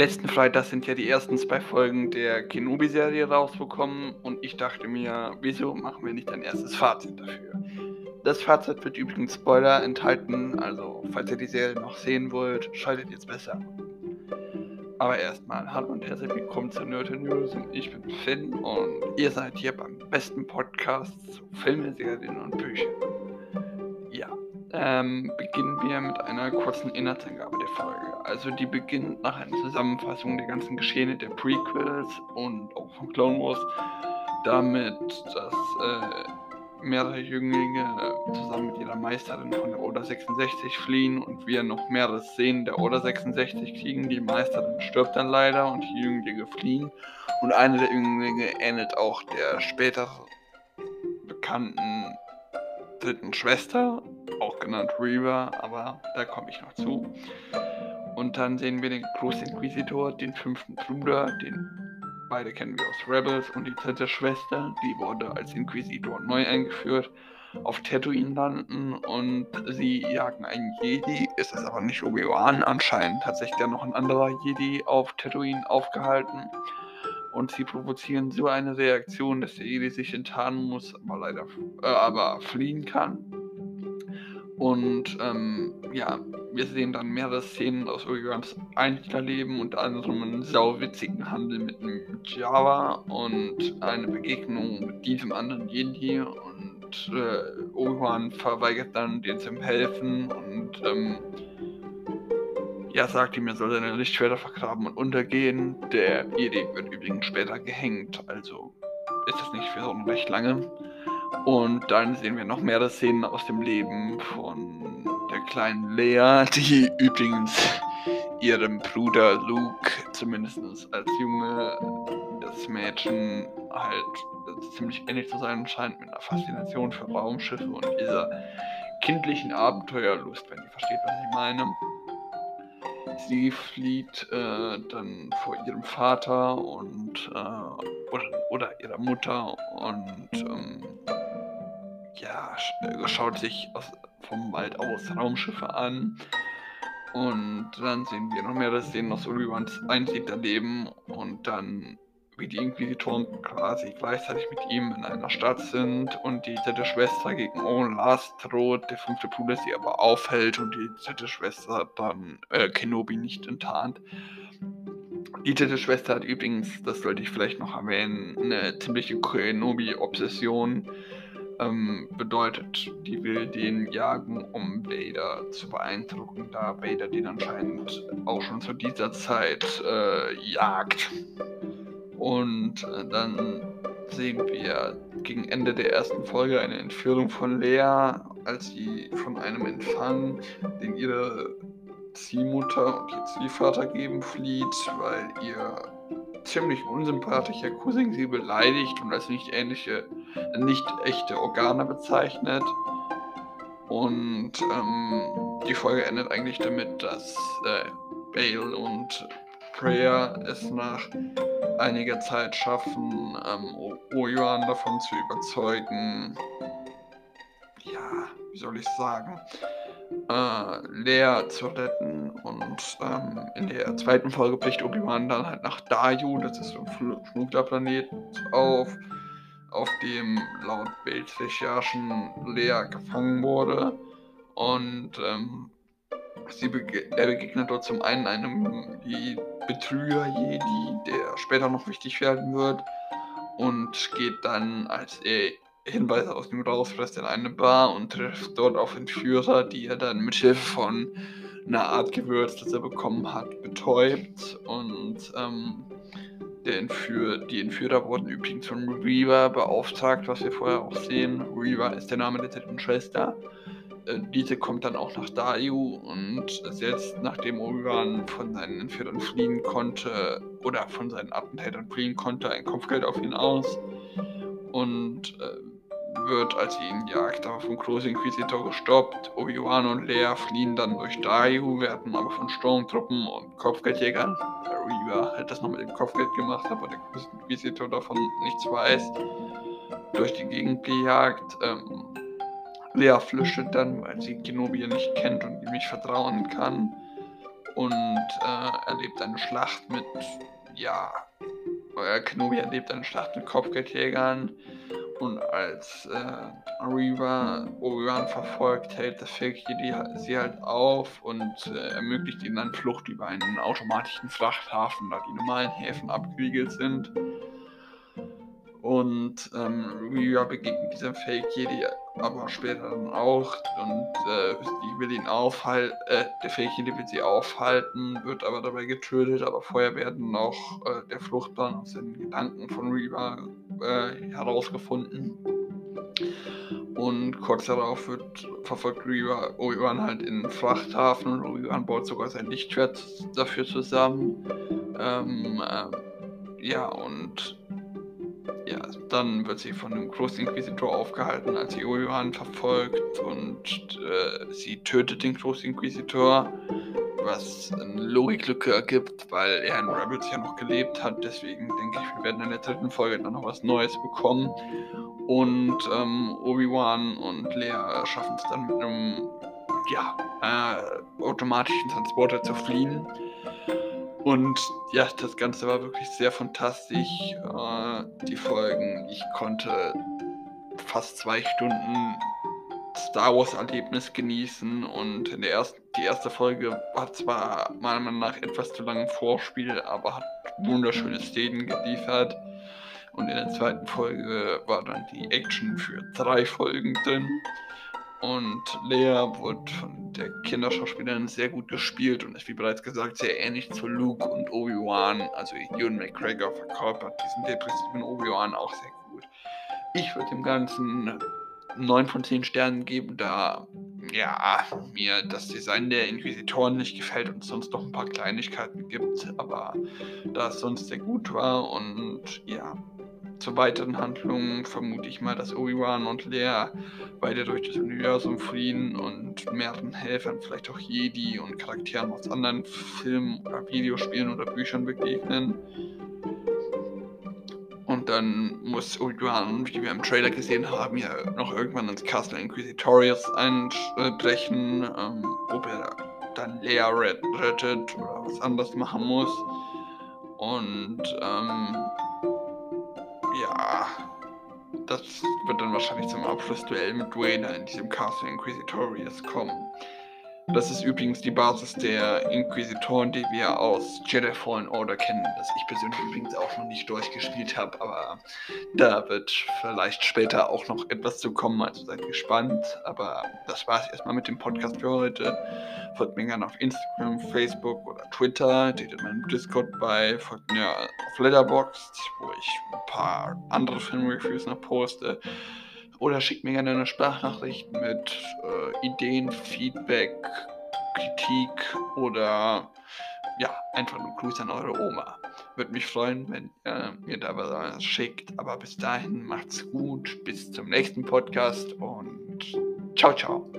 letzten Freitag sind ja die ersten zwei Folgen der Kenobi-Serie rausgekommen und ich dachte mir, wieso machen wir nicht ein erstes Fazit dafür? Das Fazit wird übrigens Spoiler enthalten, also falls ihr die Serie noch sehen wollt, schaltet jetzt besser. Aber erstmal, hallo und herzlich willkommen zu Nerd News und ich bin Finn und ihr seid hier beim besten Podcast zu Filmen, Serien und Büchern. Ähm, beginnen wir mit einer kurzen Inhaltsangabe der Folge. Also die beginnt nach einer Zusammenfassung der ganzen Geschehene der Prequels und auch von Clone Wars damit, dass äh, mehrere Jünglinge zusammen mit ihrer Meisterin von der Order 66 fliehen und wir noch mehrere Szenen der Order 66 kriegen. Die Meisterin stirbt dann leider und die Jünglinge fliehen. Und eine der Jünglinge ähnelt auch der später bekannten dritten Schwester, auch genannt Reaver, aber da komme ich noch zu. Und dann sehen wir den Großinquisitor, den fünften Bruder, den Beide kennen wir aus Rebels und die dritte Schwester, die wurde als Inquisitor neu eingeführt, auf Tatooine landen und sie jagen einen Jedi. Ist es aber nicht Obi-Wan, anscheinend hat sich da noch ein anderer Jedi auf Tatooine aufgehalten. Und sie provozieren so eine Reaktion, dass der Jedi sich enttarnen muss, aber leider äh, aber fliehen kann. Und ähm, ja, wir sehen dann mehrere Szenen aus Obi-Wans Einzelnerleben, unter anderem einen sauwitzigen Handel mit einem Java und eine Begegnung mit diesem anderen Jedi und äh, Obi-Wan verweigert dann den zum Helfen und ähm, ja, sagt ihm, er soll seine Lichtschwerter vergraben und untergehen. Der Jedi wird übrigens später gehängt, also ist das nicht für so recht lange. Und dann sehen wir noch mehrere Szenen aus dem Leben von der kleinen Lea, die übrigens ihrem Bruder Luke, zumindest als Junge, das Mädchen halt ziemlich ähnlich zu sein scheint, mit einer Faszination für Raumschiffe und dieser kindlichen Abenteuerlust, wenn ihr versteht, was ich meine. Sie flieht äh, dann vor ihrem Vater und äh, oder, oder ihrer Mutter und ähm, ja, schaut sich aus, vom Wald aus Raumschiffe an. Und dann sehen wir noch mehrere Szenen aus Obi-Wans Einsiedlerleben und dann wie die Inquisitoren quasi gleichzeitig mit ihm in einer Stadt sind und die dritte Schwester gegen Owen Last droht, der fünfte Bruder sie aber aufhält und die dritte Schwester dann äh, Kenobi nicht enttarnt. Die dritte Schwester hat übrigens, das sollte ich vielleicht noch erwähnen, eine ziemliche Kenobi-Obsession ähm, bedeutet, die will den jagen, um Vader zu beeindrucken, da Vader den anscheinend auch schon zu dieser Zeit äh, jagt. Und äh, dann sehen wir gegen Ende der ersten Folge eine Entführung von Lea, als sie von einem Empfang, den ihre Ziehmutter und ihr Ziehvater geben, flieht, weil ihr ziemlich unsympathischer Cousin sie beleidigt und als nicht ähnliche, nicht echte Organe bezeichnet. Und ähm, die Folge endet eigentlich damit, dass äh, Bale und Prayer es nach einiger Zeit schaffen, ähm, Ojuan davon zu überzeugen, ja, wie soll ich sagen, äh, Lea zu retten. Und ähm, in der zweiten Folge bricht Obi-Wan dann halt nach Dayu, das ist so ein Schmugglerplanet, auf, auf dem laut Bildrecherchen Lea gefangen wurde. Und ähm, bege er begegnet dort zum einen einem Betrüger-Jedi, der später noch wichtig werden wird. Und geht dann, als er Hinweise aus dem rausfrisst in eine Bar und trifft dort auf Entführer, die er dann mit Hilfe von einer Art Gewürz, das er bekommen hat, betäubt. Und ähm, der Entführ die Entführer wurden übrigens von Reaver beauftragt, was wir vorher auch sehen. Reaver ist der Name der dritten Schwester. Äh, diese kommt dann auch nach Dayu und selbst nachdem Obi-Wan von seinen Entführern fliehen konnte oder von seinen Attentätern fliehen konnte, ein Kopfgeld auf ihn aus und äh, wird, als sie ihn jagt, aber vom Großinquisitor gestoppt. Obi-Wan und Leia fliehen dann durch Dayu, werden aber von Sturmtruppen und Kopfgeldjägern, der Reaver hat das noch mit dem Kopfgeld gemacht, aber der Großinquisitor davon nichts weiß, durch die Gegend gejagt. Ähm, Leia flüchtet dann, weil sie Kenobi nicht kennt und ihm nicht vertrauen kann. und äh, erlebt eine Schlacht mit, ja, äh, Kenobi erlebt eine Schlacht mit Kopfgeldjägern und als äh, Reaver Obi-Wan verfolgt, hält der Fake Jedi sie halt auf und äh, ermöglicht ihnen dann Flucht über einen automatischen Frachthafen, da die normalen Häfen abgeriegelt sind. Und ähm, Rhea begegnet diesem Fake Jedi aber später dann auch und äh, die will ihn aufhalten, äh, der Jedi will sie aufhalten, wird aber dabei getötet, aber vorher werden noch äh, der Fluchtplan aus den Gedanken von Reva äh, herausgefunden. Und kurz darauf wird verfolgt Reva Obi-Wan halt in den Frachthafen und Obi-Wan baut sogar sein Lichtschwert dafür zusammen. Ähm, ähm ja, und ja, dann wird sie von dem Großinquisitor aufgehalten, als sie Obi-Wan verfolgt und äh, sie tötet den Großinquisitor, was eine Logiklücke ergibt, weil er in Rebels ja noch gelebt hat. Deswegen denke ich, wir werden in der dritten Folge dann noch was Neues bekommen. Und ähm, Obi-Wan und Lea schaffen es dann mit einem ja, äh, automatischen Transporter zu fliehen. Und ja, das Ganze war wirklich sehr fantastisch. Äh, die Folgen, ich konnte fast zwei Stunden Star Wars Erlebnis genießen und in der ersten, die erste Folge war zwar meiner Meinung nach etwas zu lang im Vorspiel, aber hat wunderschöne Szenen geliefert. Und in der zweiten Folge war dann die Action für drei Folgen drin. Und Lea wurde von der Kinderschauspielerin sehr gut gespielt und ist, wie bereits gesagt, sehr ähnlich zu Luke und Obi-Wan. Also Ewan McGregor verkörpert diesen depressiven Obi-Wan auch sehr gut. Ich würde dem Ganzen 9 von 10 Sternen geben, da ja, mir das Design der Inquisitoren nicht gefällt und es sonst noch ein paar Kleinigkeiten gibt, aber da es sonst sehr gut war und ja, zur weiteren Handlung vermute ich mal, dass Obi-Wan und Lea beide durch das Universum fliehen und mehreren Helfern, vielleicht auch Jedi und Charakteren aus anderen Filmen oder Videospielen oder Büchern begegnen. Und dann muss Obi-Wan, wie wir im Trailer gesehen haben, ja noch irgendwann ins Castle Inquisitorius einbrechen, ähm, ob er dann Lea rettet oder was anderes machen muss. Und ähm, das wird dann wahrscheinlich zum Abschlussduell mit Dwayne in diesem Castle Inquisitorius kommen. Das ist übrigens die Basis der Inquisitoren, die wir aus Jedi Fallen Order kennen, das ich persönlich übrigens auch noch nicht durchgespielt habe, aber da wird vielleicht später auch noch etwas zu kommen, also seid gespannt. Aber das war es erstmal mit dem Podcast für heute. Folgt mir gerne auf Instagram, Facebook oder Twitter, tretet meinem Discord bei, folgt mir auf Letterboxd, wo ich ein paar andere Filmreviews noch poste. Oder schickt mir gerne eine Sprachnachricht mit äh, Ideen, Feedback, Kritik oder ja, einfach nur Grüße an eure Oma. Würde mich freuen, wenn ihr mir da was schickt. Aber bis dahin macht's gut. Bis zum nächsten Podcast und ciao, ciao.